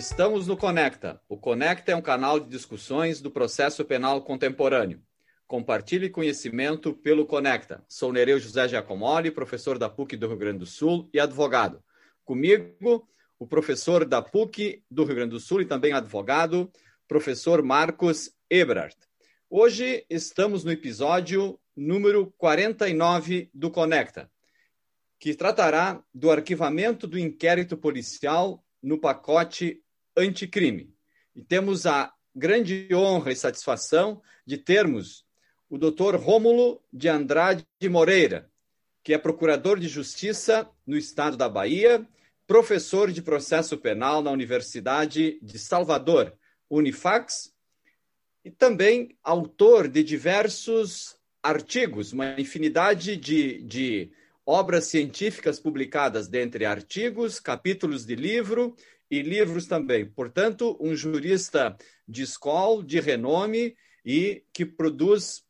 Estamos no Conecta. O Conecta é um canal de discussões do processo penal contemporâneo. Compartilhe conhecimento pelo Conecta. Sou Nereu José Giacomoli, professor da PUC do Rio Grande do Sul e advogado. Comigo, o professor da PUC do Rio Grande do Sul e também advogado, professor Marcos Ebrard. Hoje estamos no episódio número 49 do Conecta, que tratará do arquivamento do inquérito policial no pacote anticrime. E temos a grande honra e satisfação de termos o doutor Rômulo de Andrade Moreira, que é procurador de justiça no estado da Bahia, professor de processo penal na Universidade de Salvador, Unifax, e também autor de diversos artigos, uma infinidade de, de obras científicas publicadas, dentre artigos, capítulos de livro e livros também. Portanto, um jurista de escola, de renome e que produz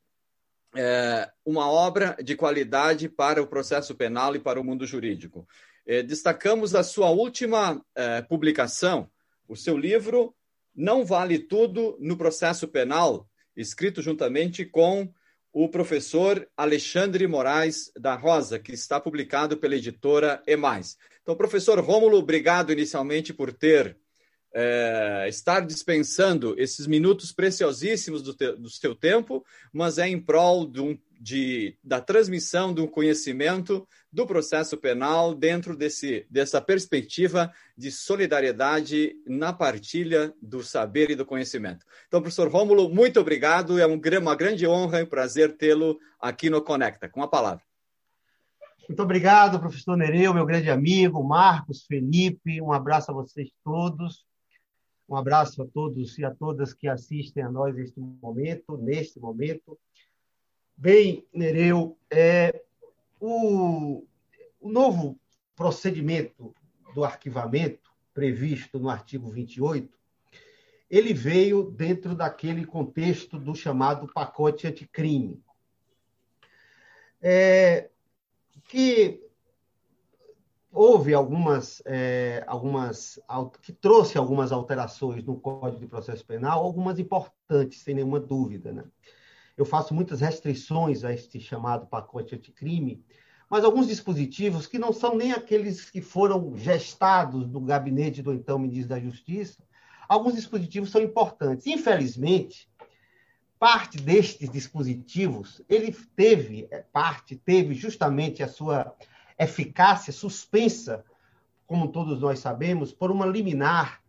é, uma obra de qualidade para o processo penal e para o mundo jurídico. É, destacamos a sua última é, publicação, o seu livro Não Vale Tudo no Processo Penal, escrito juntamente com o professor Alexandre Moraes da Rosa, que está publicado pela editora E+. Então, professor Rômulo, obrigado inicialmente por ter é, estar dispensando esses minutos preciosíssimos do, te, do seu tempo, mas é em prol de um, de, da transmissão do conhecimento do processo penal dentro desse, dessa perspectiva de solidariedade na partilha do saber e do conhecimento. Então, professor Rômulo, muito obrigado. É um, uma grande honra e prazer tê-lo aqui no Conecta. Com a palavra. Muito obrigado, professor Nereu, meu grande amigo, Marcos, Felipe. Um abraço a vocês todos. Um abraço a todos e a todas que assistem a nós neste momento, neste momento. Bem, Nereu, é, o, o novo procedimento do arquivamento previsto no artigo 28, ele veio dentro daquele contexto do chamado pacote anticrime, é, que houve algumas, é, algumas que trouxe algumas alterações no Código de Processo Penal, algumas importantes, sem nenhuma dúvida. Né? Eu faço muitas restrições a este chamado pacote anticrime, mas alguns dispositivos que não são nem aqueles que foram gestados do gabinete do então ministro da Justiça, alguns dispositivos são importantes. Infelizmente, parte destes dispositivos, ele teve, é, parte teve justamente a sua eficácia suspensa, como todos nós sabemos, por uma liminar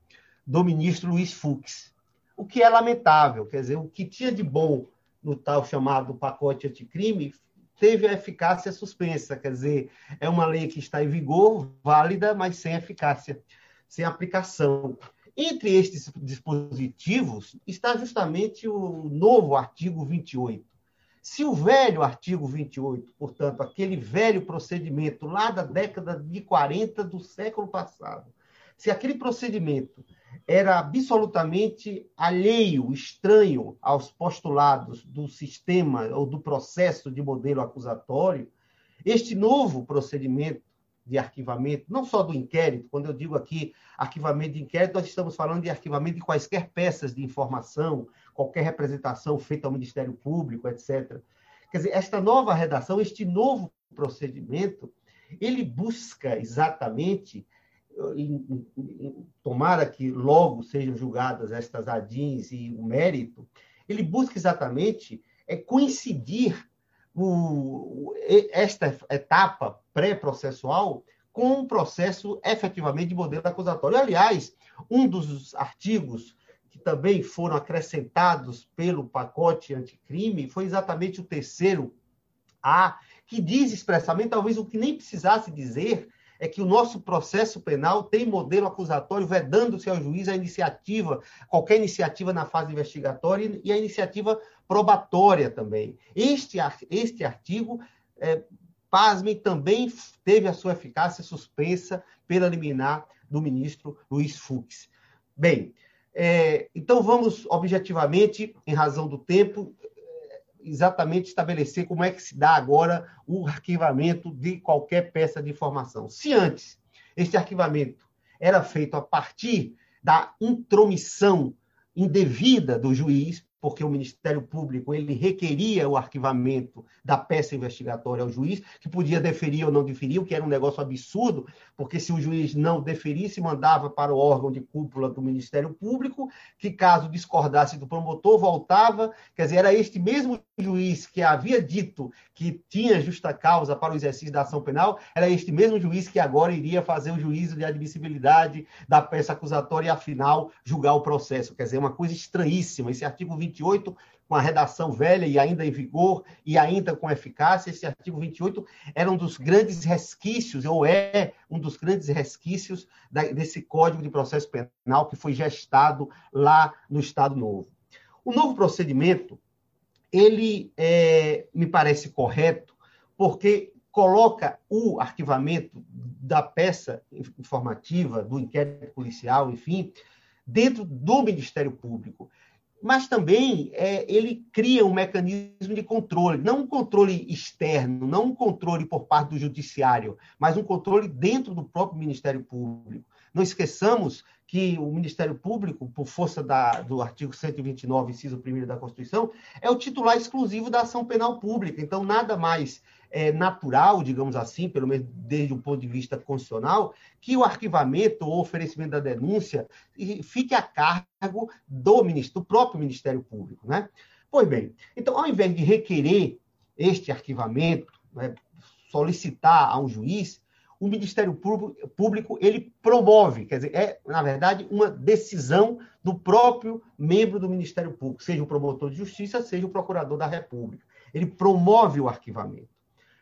do ministro Luiz Fux. O que é lamentável, quer dizer, o que tinha de bom no tal chamado pacote anticrime teve a eficácia suspensa, quer dizer, é uma lei que está em vigor, válida, mas sem eficácia, sem aplicação. Entre estes dispositivos está justamente o novo artigo 28, se o velho artigo 28, portanto, aquele velho procedimento lá da década de 40 do século passado, se aquele procedimento era absolutamente alheio, estranho aos postulados do sistema ou do processo de modelo acusatório, este novo procedimento de arquivamento, não só do inquérito, quando eu digo aqui arquivamento de inquérito, nós estamos falando de arquivamento de quaisquer peças de informação, qualquer representação feita ao Ministério Público, etc. Quer dizer, esta nova redação, este novo procedimento, ele busca exatamente, tomara que logo sejam julgadas estas ADINs e o mérito, ele busca exatamente é coincidir o, esta etapa pré-processual com um processo efetivamente de modelo acusatório. Aliás, um dos artigos que também foram acrescentados pelo pacote anticrime foi exatamente o terceiro A, que diz expressamente, talvez o que nem precisasse dizer, é que o nosso processo penal tem modelo acusatório vedando-se ao juiz a iniciativa, qualquer iniciativa na fase investigatória e a iniciativa probatória também. Este, este artigo, é, pasmem, também teve a sua eficácia suspensa pela liminar do ministro Luiz Fux. Bem, é, então vamos objetivamente, em razão do tempo, exatamente estabelecer como é que se dá agora o arquivamento de qualquer peça de informação. Se antes este arquivamento era feito a partir da intromissão indevida do juiz, porque o Ministério Público ele requeria o arquivamento da peça investigatória ao juiz, que podia deferir ou não deferir, o que era um negócio absurdo, porque se o juiz não deferisse, mandava para o órgão de cúpula do Ministério Público, que caso discordasse do promotor, voltava. Quer dizer, era este mesmo juiz que havia dito que tinha justa causa para o exercício da ação penal, era este mesmo juiz que agora iria fazer o juízo de admissibilidade da peça acusatória e, afinal, julgar o processo. Quer dizer, uma coisa estranhíssima. Esse artigo 20 28, com a redação velha e ainda em vigor, e ainda com eficácia, esse artigo 28 era um dos grandes resquícios, ou é um dos grandes resquícios desse Código de Processo Penal que foi gestado lá no Estado Novo. O novo procedimento, ele é, me parece correto, porque coloca o arquivamento da peça informativa, do inquérito policial, enfim, dentro do Ministério Público mas também é, ele cria um mecanismo de controle, não um controle externo, não um controle por parte do judiciário, mas um controle dentro do próprio Ministério Público. Não esqueçamos que o Ministério Público, por força da, do artigo 129, inciso 1 da Constituição, é o titular exclusivo da ação penal pública. Então, nada mais é, natural, digamos assim, pelo menos desde o ponto de vista constitucional, que o arquivamento ou oferecimento da denúncia fique a cargo do, do próprio Ministério Público. Né? Pois bem, então, ao invés de requerer este arquivamento, né, solicitar a um juiz, o Ministério Público ele promove, quer dizer, é, na verdade, uma decisão do próprio membro do Ministério Público, seja o promotor de justiça, seja o procurador da República. Ele promove o arquivamento.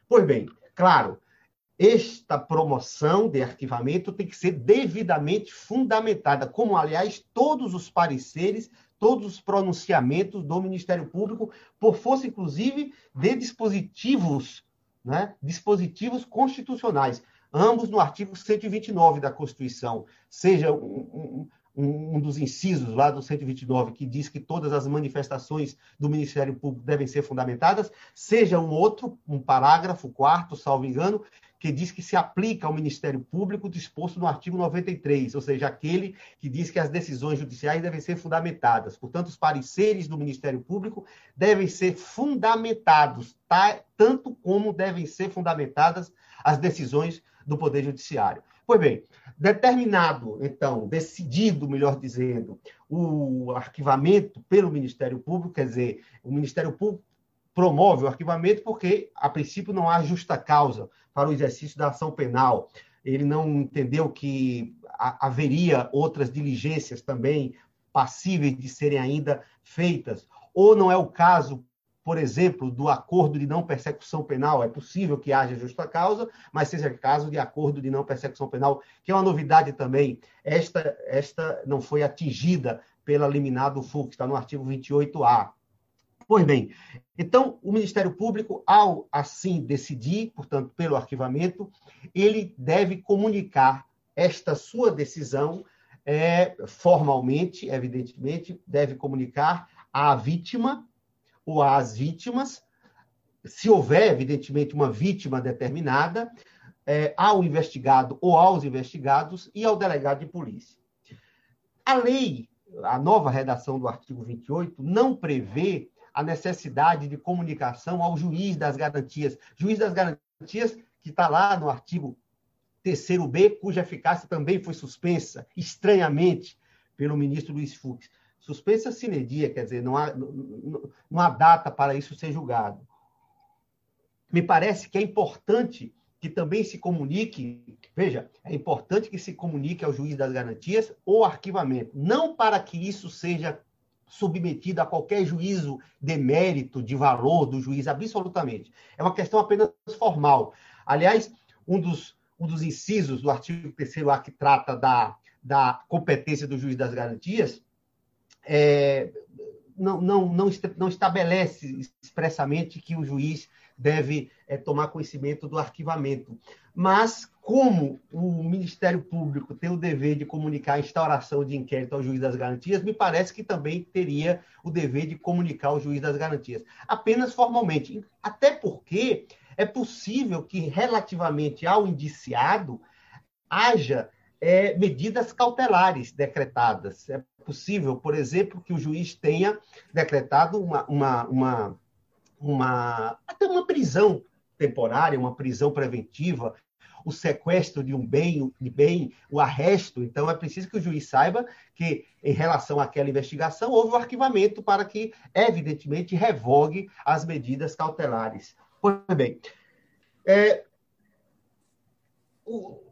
Pois bem, claro, esta promoção de arquivamento tem que ser devidamente fundamentada, como, aliás, todos os pareceres, todos os pronunciamentos do Ministério Público, por força, inclusive, de dispositivos, né, dispositivos constitucionais ambos no artigo 129 da Constituição, seja um, um, um, dos incisos lá do 129, que diz que todas as manifestações do Ministério Público devem ser fundamentadas, seja um outro, um parágrafo, quarto, salvo engano, que diz que se aplica ao Ministério Público disposto no artigo 93, ou seja, aquele que diz que as decisões judiciais devem ser fundamentadas. Portanto, os pareceres do Ministério Público devem ser fundamentados, tá? tanto como devem ser fundamentadas as decisões do Poder Judiciário. Pois bem, determinado, então, decidido, melhor dizendo, o arquivamento pelo Ministério Público, quer dizer, o Ministério Público promove o arquivamento porque, a princípio, não há justa causa para o exercício da ação penal. Ele não entendeu que haveria outras diligências também passíveis de serem ainda feitas, ou não é o caso por exemplo, do acordo de não persecução penal, é possível que haja justa causa, mas seja caso de acordo de não persecução penal, que é uma novidade também. Esta, esta não foi atingida pela liminar do FUC, está no artigo 28A. Pois bem, então o Ministério Público, ao assim decidir, portanto, pelo arquivamento, ele deve comunicar esta sua decisão é, formalmente, evidentemente, deve comunicar à vítima ou às vítimas, se houver, evidentemente, uma vítima determinada, é, ao investigado ou aos investigados e ao delegado de polícia. A lei, a nova redação do artigo 28, não prevê a necessidade de comunicação ao juiz das garantias. Juiz das garantias, que está lá no artigo 3b, cuja eficácia também foi suspensa, estranhamente, pelo ministro Luiz Fux suspensa sine dia, quer dizer, não há, não, não há data para isso ser julgado. Me parece que é importante que também se comunique, veja, é importante que se comunique ao juiz das garantias o arquivamento, não para que isso seja submetido a qualquer juízo de mérito, de valor do juiz, absolutamente. É uma questão apenas formal. Aliás, um dos, um dos incisos do artigo 3A que trata da, da competência do juiz das garantias é, não, não, não, não, estabelece expressamente que o juiz deve é, tomar conhecimento do arquivamento. Mas, como o Ministério Público tem o dever de comunicar a instauração de inquérito ao juiz das garantias, me parece que também teria o dever de comunicar ao juiz das garantias, apenas formalmente. Até porque é possível que, relativamente ao indiciado, haja é, medidas cautelares decretadas. É possível, por exemplo, que o juiz tenha decretado uma, uma, uma, uma até uma prisão temporária, uma prisão preventiva, o sequestro de um bem, de bem, o arresto. Então, é preciso que o juiz saiba que, em relação àquela investigação, houve o um arquivamento para que, evidentemente, revogue as medidas cautelares. Pois bem, é, o,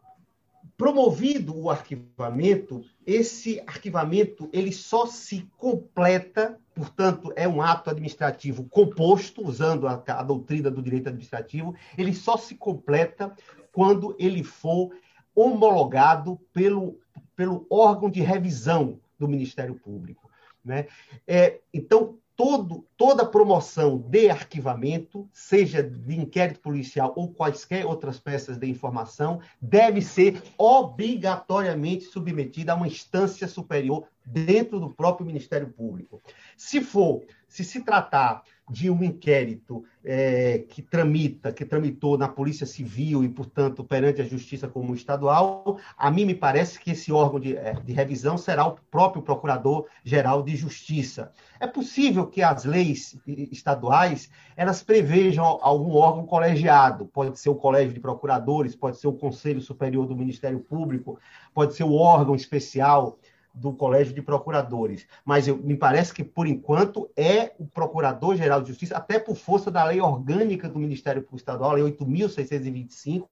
promovido o arquivamento, esse arquivamento ele só se completa, portanto, é um ato administrativo composto, usando a, a doutrina do direito administrativo, ele só se completa quando ele for homologado pelo, pelo órgão de revisão do Ministério Público. Né? É, então, todo, toda promoção de arquivamento, seja de inquérito policial ou quaisquer outras peças de informação, deve ser obrigatoriamente submetida a uma instância superior dentro do próprio Ministério Público. Se for, se se tratar de um inquérito é, que tramita, que tramitou na Polícia Civil e, portanto, perante a Justiça como estadual, a mim me parece que esse órgão de, é, de revisão será o próprio Procurador-Geral de Justiça. É possível que as leis estaduais elas prevejam algum órgão colegiado, pode ser o Colégio de Procuradores, pode ser o Conselho Superior do Ministério Público, pode ser o órgão especial do Colégio de Procuradores. Mas eu, me parece que, por enquanto, é o Procurador-Geral de Justiça, até por força da lei orgânica do Ministério Público Estadual, a Lei 8.625,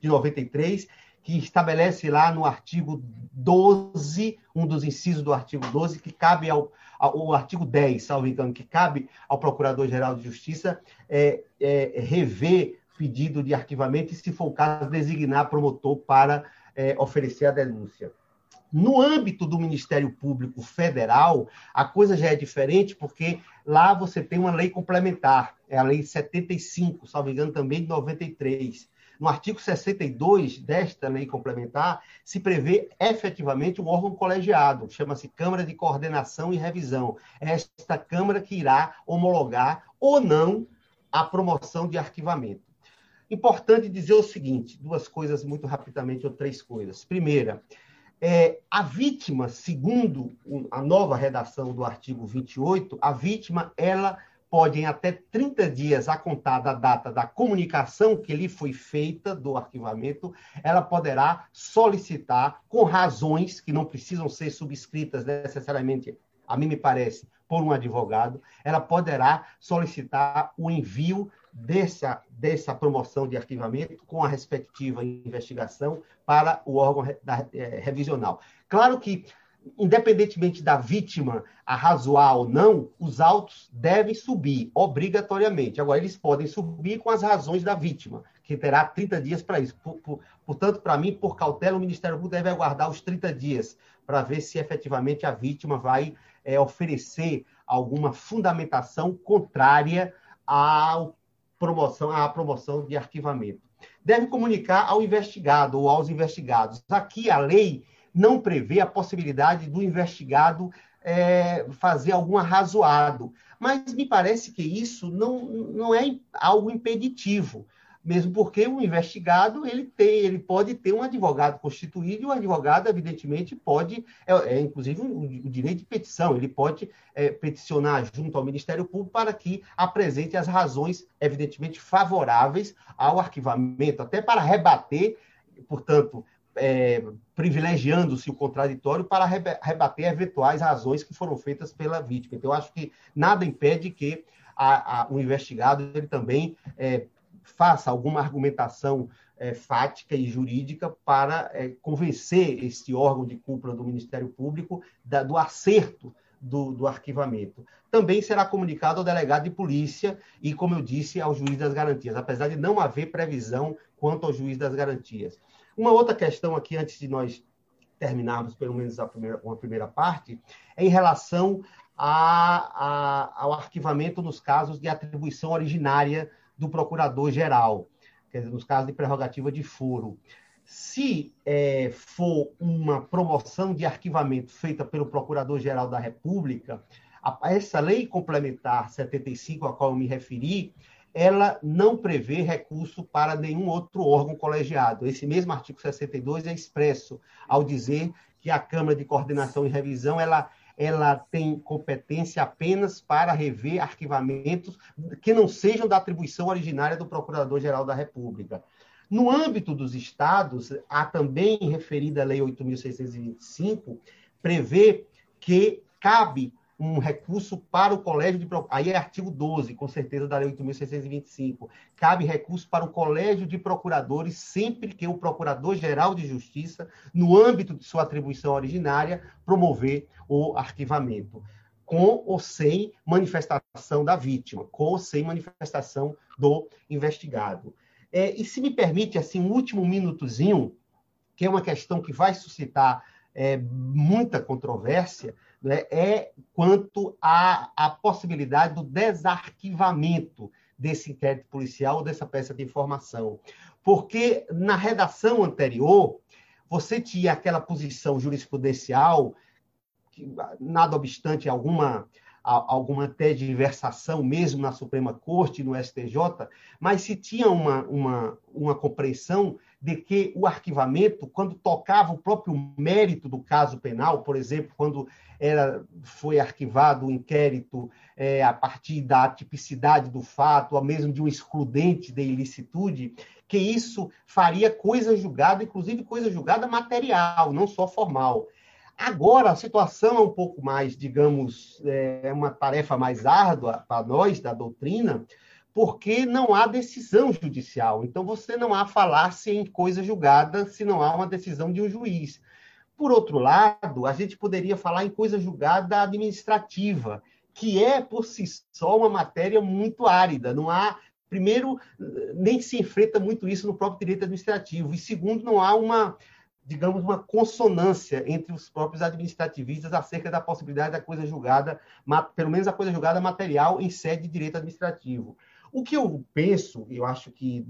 de 93, que estabelece lá no artigo 12, um dos incisos do artigo 12, que cabe ao, artigo 10, salvo engano, que cabe ao Procurador-Geral de Justiça é, é, rever pedido de arquivamento e, se for o caso, designar promotor para é, oferecer a denúncia. No âmbito do Ministério Público Federal, a coisa já é diferente, porque lá você tem uma lei complementar, é a Lei 75, salvo engano, também de 93. No artigo 62 desta lei complementar, se prevê efetivamente um órgão colegiado, chama-se Câmara de Coordenação e Revisão. É esta Câmara que irá homologar ou não a promoção de arquivamento. Importante dizer o seguinte: duas coisas muito rapidamente, ou três coisas. Primeira, é, a vítima, segundo a nova redação do artigo 28, a vítima ela pode, em até 30 dias a contar da data da comunicação que lhe foi feita do arquivamento, ela poderá solicitar, com razões que não precisam ser subscritas necessariamente, a mim me parece, por um advogado, ela poderá solicitar o envio dessa, dessa promoção de arquivamento com a respectiva investigação para o órgão da, é, revisional. Claro que, independentemente da vítima arrazoar ou não, os autos devem subir obrigatoriamente. Agora, eles podem subir com as razões da vítima, que terá 30 dias para isso. Por, por, portanto, para mim, por cautela, o Ministério Público deve aguardar os 30 dias para ver se efetivamente a vítima vai é, oferecer alguma fundamentação contrária ao promoção, à promoção de arquivamento. Deve comunicar ao investigado ou aos investigados. Aqui a lei não prevê a possibilidade do investigado é, fazer algum arrazoado, mas me parece que isso não, não é algo impeditivo mesmo porque o investigado ele tem, ele pode ter um advogado constituído e o advogado evidentemente pode, é, é inclusive o, o, direito de petição, ele pode é, peticionar junto ao Ministério Público para que apresente as razões evidentemente favoráveis ao arquivamento, até para rebater, portanto, é, privilegiando-se o contraditório para rebater eventuais razões que foram feitas pela vítima. Então, eu acho que nada impede que a, a, o investigado ele também é, faça alguma argumentação é, fática e jurídica para é, convencer este órgão de cúpula do Ministério Público da, do acerto do, do, arquivamento. Também será comunicado ao delegado de polícia e, como eu disse, ao juiz das garantias, apesar de não haver previsão quanto ao juiz das garantias. Uma outra questão aqui, antes de nós terminarmos pelo menos a primeira, uma primeira parte, é em relação a, a, ao arquivamento nos casos de atribuição originária do procurador-geral, quer dizer, nos casos de prerrogativa de foro. Se é, for uma promoção de arquivamento feita pelo Procurador-Geral da República, a, essa lei complementar 75, a qual eu me referi, ela não prevê recurso para nenhum outro órgão colegiado. Esse mesmo artigo 62 é expresso ao dizer que a Câmara de Coordenação e Revisão ela, ela tem competência apenas para rever arquivamentos que não sejam da atribuição originária do Procurador-Geral da República. No âmbito dos estados, a também referida Lei 8.625 prevê que cabe um recurso para o colégio de aí é artigo 12, com certeza da lei 8625. Cabe recurso para o colégio de procuradores sempre que o procurador-geral de justiça, no âmbito de sua atribuição originária, promover o arquivamento, com ou sem manifestação da vítima, com ou sem manifestação do investigado. É, e se me permite assim um último minutozinho, que é uma questão que vai suscitar é, muita controvérsia, né, é quanto à, à possibilidade do desarquivamento desse inquérito policial ou dessa peça de informação. Porque na redação anterior, você tinha aquela posição jurisprudencial, que, nada obstante alguma, alguma diversação mesmo na Suprema Corte no STJ, mas se tinha uma, uma, uma compreensão de que o arquivamento, quando tocava o próprio mérito do caso penal, por exemplo, quando era, foi arquivado o inquérito é, a partir da tipicidade do fato, ou mesmo de um excludente de ilicitude, que isso faria coisa julgada, inclusive coisa julgada material, não só formal. Agora, a situação é um pouco mais, digamos, é uma tarefa mais árdua para nós, da doutrina, porque não há decisão judicial. Então, você não há falar-se em coisa julgada se não há uma decisão de um juiz. Por outro lado, a gente poderia falar em coisa julgada administrativa, que é, por si só, uma matéria muito árida. Não há, primeiro, nem se enfrenta muito isso no próprio direito administrativo, e segundo, não há uma, digamos, uma consonância entre os próprios administrativistas acerca da possibilidade da coisa julgada, pelo menos a coisa julgada material em sede de direito administrativo. O que eu penso, eu acho que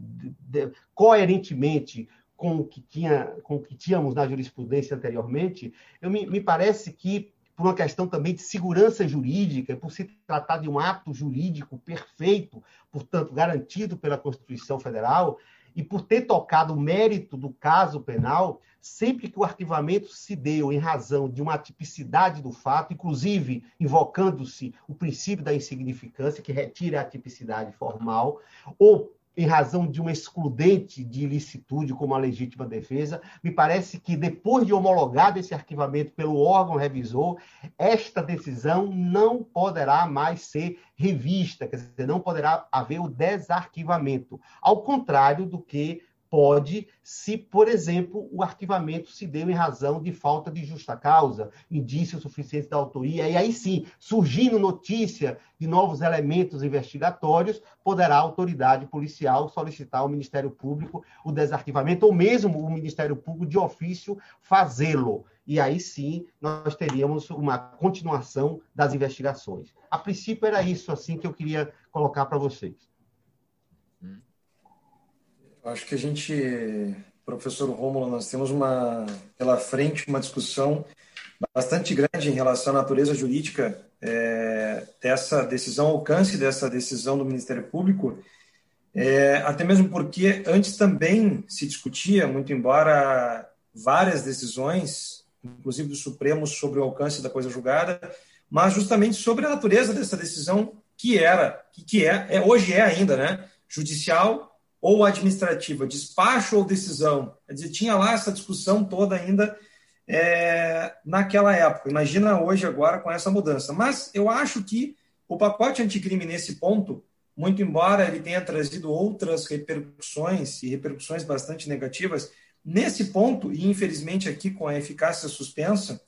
coerentemente com o que, tinha, com o que tínhamos na jurisprudência anteriormente, eu, me, me parece que, por uma questão também de segurança jurídica, por se tratar de um ato jurídico perfeito, portanto, garantido pela Constituição Federal, e por ter tocado o mérito do caso penal, sempre que o arquivamento se deu em razão de uma tipicidade do fato, inclusive invocando-se o princípio da insignificância, que retira a tipicidade formal, ou em razão de uma excludente de ilicitude, como a legítima defesa, me parece que depois de homologado esse arquivamento pelo órgão revisor, esta decisão não poderá mais ser revista, quer dizer, não poderá haver o desarquivamento, ao contrário do que pode, se, por exemplo, o arquivamento se deu em razão de falta de justa causa, indício suficiente da autoria, e aí sim, surgindo notícia de novos elementos investigatórios, poderá a autoridade policial solicitar ao Ministério Público o desarquivamento, ou mesmo o Ministério Público, de ofício, fazê-lo. E aí sim, nós teríamos uma continuação das investigações. A princípio, era isso assim que eu queria colocar para vocês. Acho que a gente, professor Rômulo, nós temos uma pela frente uma discussão bastante grande em relação à natureza jurídica é, dessa decisão, alcance dessa decisão do Ministério Público, é, até mesmo porque antes também se discutia, muito embora várias decisões, inclusive do Supremo, sobre o alcance da coisa julgada, mas justamente sobre a natureza dessa decisão que era, que é, é hoje é ainda, né, judicial ou administrativa, despacho ou decisão. Quer dizer, tinha lá essa discussão toda ainda é, naquela época. Imagina hoje, agora, com essa mudança. Mas eu acho que o pacote anticrime, nesse ponto, muito embora ele tenha trazido outras repercussões, e repercussões bastante negativas, nesse ponto, e infelizmente aqui com a eficácia suspensa,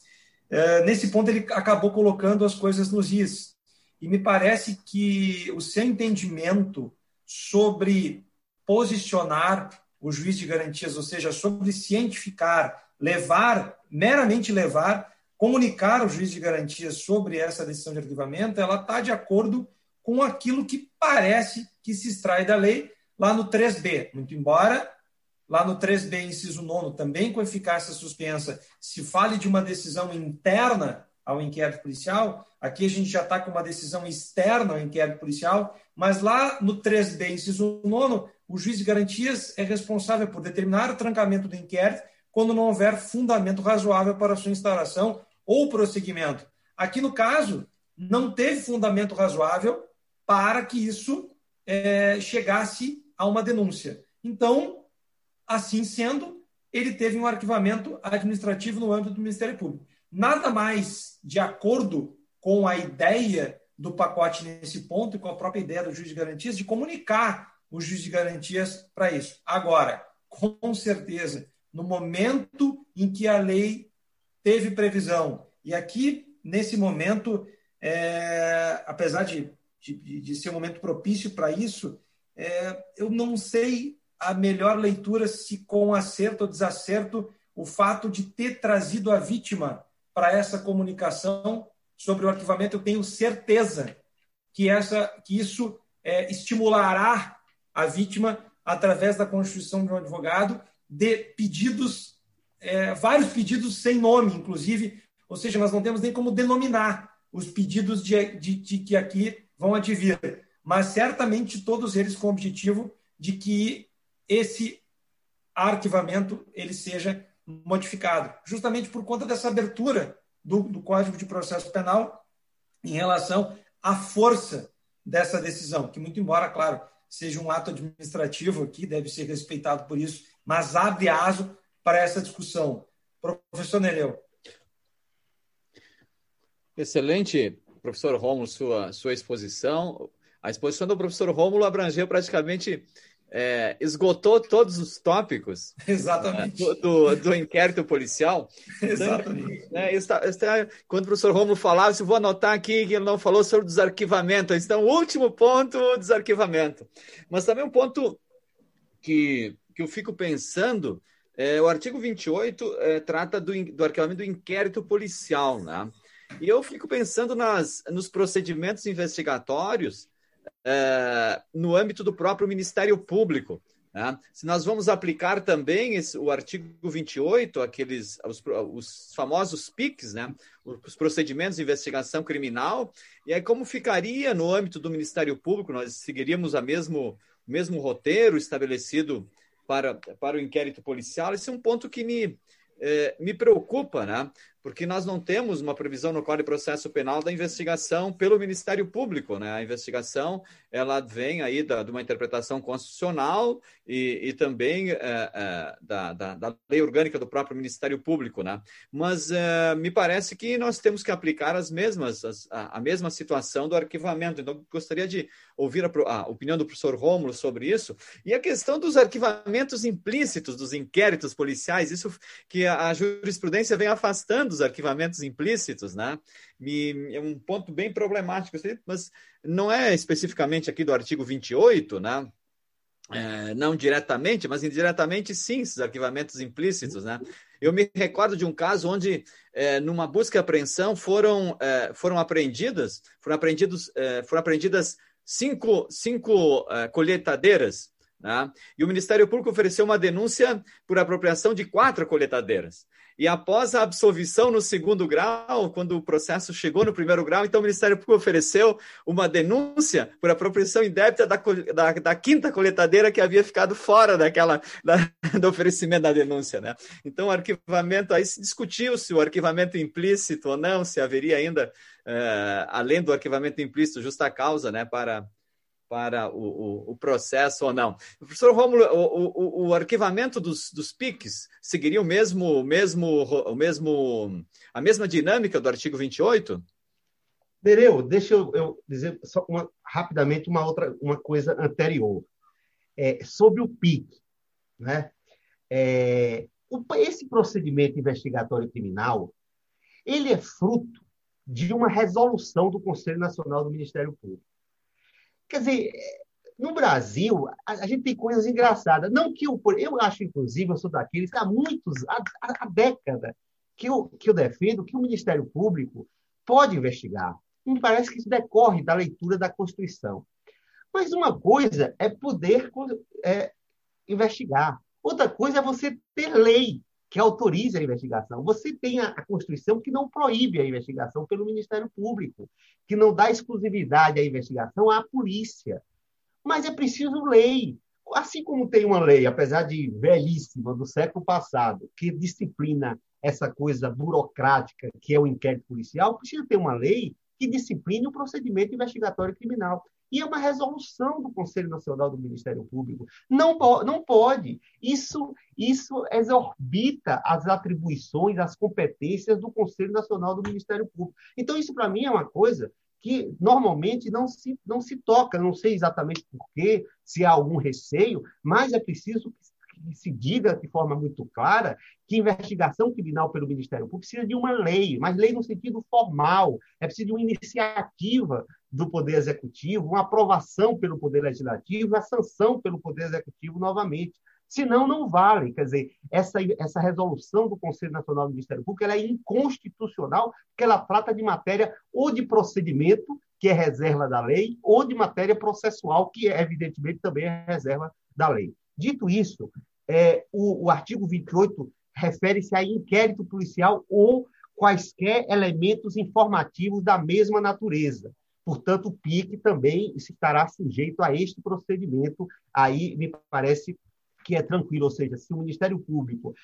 é, nesse ponto ele acabou colocando as coisas nos is. E me parece que o seu entendimento sobre posicionar o juiz de garantias, ou seja, sobre cientificar, levar, meramente levar, comunicar ao juiz de garantias sobre essa decisão de arquivamento, ela está de acordo com aquilo que parece que se extrai da lei lá no 3B. Muito embora lá no 3B, inciso 9, também com eficácia suspensa, se fale de uma decisão interna ao inquérito policial. Aqui a gente já está com uma decisão externa ao inquérito policial, mas lá no 3B, inciso 9, o juiz de garantias é responsável por determinar o trancamento do inquérito quando não houver fundamento razoável para sua instauração ou prosseguimento. Aqui, no caso, não teve fundamento razoável para que isso é, chegasse a uma denúncia. Então, assim sendo, ele teve um arquivamento administrativo no âmbito do Ministério Público. Nada mais de acordo com a ideia do pacote nesse ponto e com a própria ideia do juiz de garantias de comunicar o juiz de garantias para isso. Agora, com certeza, no momento em que a lei teve previsão, e aqui, nesse momento, é, apesar de, de, de, ser um momento propício para isso, é, eu não sei a melhor leitura se com acerto ou desacerto o fato de ter trazido a vítima para essa comunicação sobre o arquivamento, eu tenho certeza que, essa, que isso é, estimulará a vítima, através da constituição de um advogado, de pedidos, é, vários pedidos sem nome, inclusive, ou seja, nós não temos nem como denominar os pedidos de, de, de que aqui vão advir, mas certamente todos eles com o objetivo de que esse arquivamento ele seja modificado, justamente por conta dessa abertura do, do Código de Processo Penal em relação à força dessa decisão, que muito embora, claro, seja um ato administrativo aqui, deve ser respeitado por isso, mas abre aso para essa discussão. Professor Nereu. Excelente, professor Rômulo, sua, sua exposição. A exposição do professor Rômulo abrangeu praticamente é, esgotou todos os tópicos Exatamente. do, do, do, inquérito policial. Exatamente. Então, é, está, está, quando o professor Romulo falava, eu vou anotar aqui que ele não falou sobre desarquivamento. Então, o último ponto, desarquivamento. Mas também um ponto que, que eu fico pensando, é, o artigo 28 é, trata do, do arquivamento do inquérito policial, né? E eu fico pensando nas, nos procedimentos investigatórios é, no âmbito do próprio Ministério Público. Né? Se nós vamos aplicar também esse, o artigo 28, aqueles, os, os, famosos PICs, né? os procedimentos de investigação criminal, e aí como ficaria no âmbito do Ministério Público? Nós seguiríamos a mesmo, o mesmo roteiro estabelecido para, para o inquérito policial? Esse é um ponto que me, é, me preocupa, né? Porque nós não temos uma previsão no Código de Processo Penal da investigação pelo Ministério Público, né? A investigação ela vem aí da, de uma interpretação constitucional e, e também é, é, da, da, da, lei orgânica do próprio Ministério Público, né? Mas é, me parece que nós temos que aplicar as mesmas as, a, a, mesma situação do arquivamento. Então gostaria de ouvir a, a opinião do professor Rômulo sobre isso e a questão dos arquivamentos implícitos dos inquéritos policiais, isso que a jurisprudência vem afastando dos arquivamentos implícitos, né? Me, é um ponto bem problemático, mas não é especificamente aqui do artigo 28, né? É, não diretamente, mas indiretamente sim, esses arquivamentos implícitos, né? Eu me recordo de um caso onde, é, numa busca e apreensão, foram, é, foram apreendidas, foram apreendidos, é, foram apreendidas cinco, cinco é, colheitadeiras, né? e o Ministério Público ofereceu uma denúncia por apropriação de quatro colheitadeiras. E após a absolvição no segundo grau, quando o processo chegou no primeiro grau, então o Ministério Público ofereceu uma denúncia por apropriação indébita da, da, da quinta coletadeira que havia ficado fora daquela da, do oferecimento da denúncia. Né? Então, o arquivamento, aí se discutiu se o arquivamento implícito ou não, se haveria ainda, é, além do arquivamento implícito, justa causa né, para para o, o, o, processo ou não. Professor Rômulo, o, o, arquivamento dos, dos PICs seguiria o mesmo, mesmo, o mesmo, a mesma dinâmica do artigo 28? Nereu, deixa eu, eu dizer só uma, rapidamente uma outra uma coisa anterior. É, sobre o PIC. Né? É, esse procedimento investigatório criminal ele é fruto de uma resolução do Conselho Nacional do Ministério Público. Quer dizer, no Brasil, a, a, gente tem coisas engraçadas. Não que eu, eu acho, inclusive, eu sou daqueles que há muitos, há, há décadas, que eu, que eu defendo que o Ministério Público pode investigar. Me parece que isso decorre da leitura da Constituição. Mas uma coisa é poder é, investigar. Outra coisa é você ter lei que autorize a investigação. Você tem a, Constituição que não proíbe a investigação pelo Ministério Público, que não dá exclusividade à investigação à polícia. Mas é preciso lei. Assim como tem uma lei, apesar de velhíssima, do século passado, que disciplina essa coisa burocrática que é o inquérito policial, precisa ter uma lei que discipline o procedimento investigatório criminal. E é uma resolução do Conselho Nacional do Ministério Público. Não, não pode. Isso, isso exorbita as atribuições, as competências do Conselho Nacional do Ministério Público. Então, isso, para mim, é uma coisa que normalmente não se, não se toca. Não sei exatamente por quê, se há algum receio, mas é preciso diga de forma muito clara que investigação criminal pelo Ministério Público precisa de uma lei, mas lei no sentido formal, é preciso de uma iniciativa do Poder Executivo, uma aprovação pelo Poder Legislativo, a sanção pelo Poder Executivo novamente. Senão, não vale. Quer dizer, essa, essa resolução do Conselho Nacional do Ministério Público ela é inconstitucional, porque ela trata de matéria ou de procedimento, que é reserva da lei, ou de matéria processual, que é, evidentemente também é reserva da lei. Dito isso, é, o, o artigo 28 refere-se a inquérito policial ou quaisquer elementos informativos da mesma natureza. Portanto, o PIC também estará sujeito a este procedimento. Aí me parece que é tranquilo, ou seja, se o Ministério Público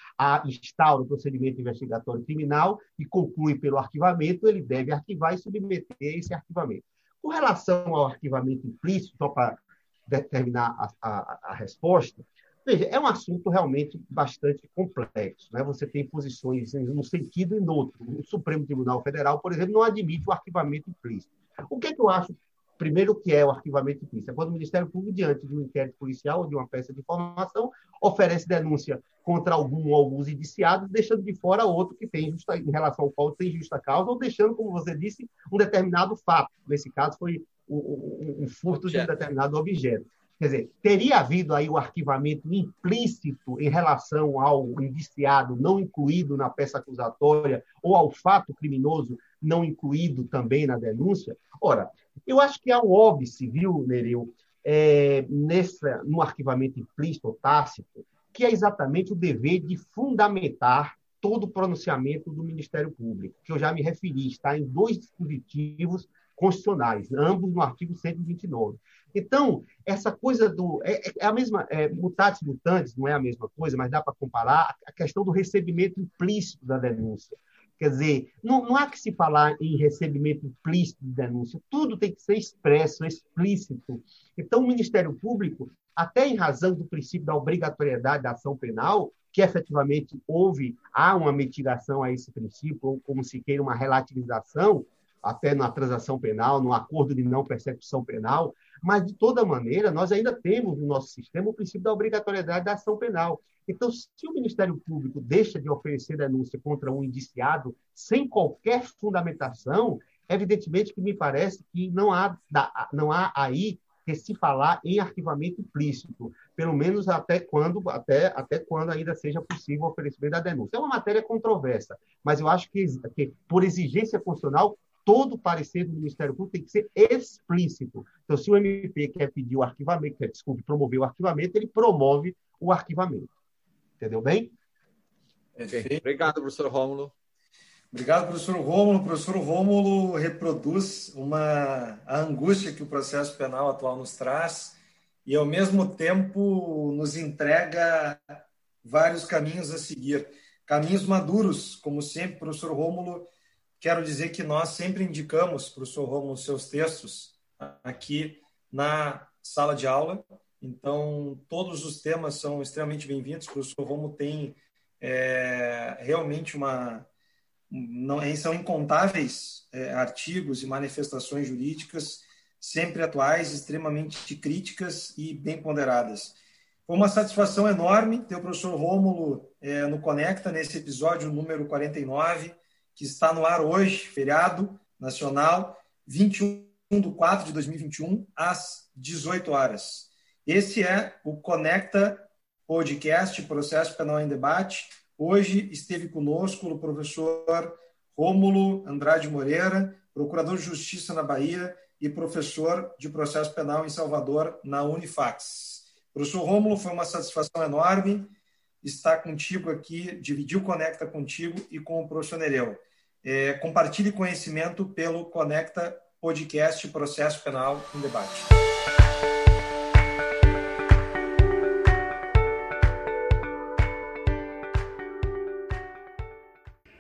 instaura o procedimento investigatório criminal e conclui pelo arquivamento, ele deve arquivar e submeter esse arquivamento. Com relação ao arquivamento implícito, só para determinar a, a, a resposta, Veja, é um assunto realmente bastante complexo. Né? Você tem posições num sentido e no outro. O Supremo Tribunal Federal, por exemplo, não admite o arquivamento implícito. O que, é que eu acho, primeiro, que é o arquivamento implícito? É quando o Ministério Público, diante de um inquérito policial ou de uma peça de informação, oferece denúncia contra algum ou alguns indiciados, deixando de fora outro que tem justa, em relação ao qual tem justa causa, ou deixando, como você disse, um determinado fato. Nesse caso, foi um, um, um furto de um determinado objeto. Quer dizer, teria havido aí o arquivamento implícito em relação ao indiciado não incluído na peça acusatória ou ao fato criminoso não incluído também na denúncia? Ora, eu acho que há um óbice, viu, Nereu, é, nessa, no arquivamento implícito ou tácito, que é exatamente o dever de fundamentar todo o pronunciamento do Ministério Público, que eu já me referi, está em dois dispositivos constitucionais, ambos no artigo 129. Então, essa coisa do. É, é a mesma. É, mutatis mutandis não é a mesma coisa, mas dá para comparar a questão do recebimento implícito da denúncia. Quer dizer, não, não há que se falar em recebimento implícito de denúncia, tudo tem que ser expresso, explícito. Então, o Ministério Público, até em razão do princípio da obrigatoriedade da ação penal, que efetivamente houve, há uma mitigação a esse princípio, ou como se queira, uma relativização, até na transação penal, no acordo de não persecução penal, mas, de toda maneira, nós ainda temos no nosso sistema o princípio da obrigatoriedade da ação penal. Então, se o Ministério Público deixa de oferecer denúncia contra um indiciado sem qualquer fundamentação, evidentemente que me parece que não há, não há aí que se falar em arquivamento implícito, pelo menos até quando, até, até quando ainda seja possível o oferecimento da denúncia. É uma matéria controversa, mas eu acho que, que por exigência constitucional, todo parecer do Ministério Público tem que ser explícito. Então, se o MP quer pedir o arquivamento, quer, desculpe, promover o arquivamento, ele promove o arquivamento. Entendeu bem? Obrigado, professor Rômulo. Obrigado, professor Rômulo. O professor Rômulo reproduz uma, a angústia que o processo penal atual nos traz e, ao mesmo tempo, nos entrega vários caminhos a seguir. Caminhos maduros, como sempre, professor Rômulo quero dizer que nós sempre indicamos para o Sr. Romulo seus textos aqui na sala de aula. Então, todos os temas são extremamente bem-vindos. O Sr. Romulo tem é, realmente uma. Não, são incontáveis é, artigos e manifestações jurídicas, sempre atuais, extremamente críticas e bem ponderadas. Foi uma satisfação enorme ter o professor Rômulo é, no Conecta, nesse episódio número 49 que está no ar hoje, feriado nacional, 21 de 4 de 2021, às 18 horas. Esse é o Conecta Podcast Processo Penal em Debate. Hoje esteve conosco o professor Rômulo Andrade Moreira, procurador de Justiça na Bahia e professor de Processo Penal em Salvador, na Unifax. Professor Rômulo, foi uma satisfação enorme estar contigo aqui, dividir o Conecta contigo e com o professor Nereu. É, compartilhe conhecimento pelo Conecta Podcast Processo Penal em Debate.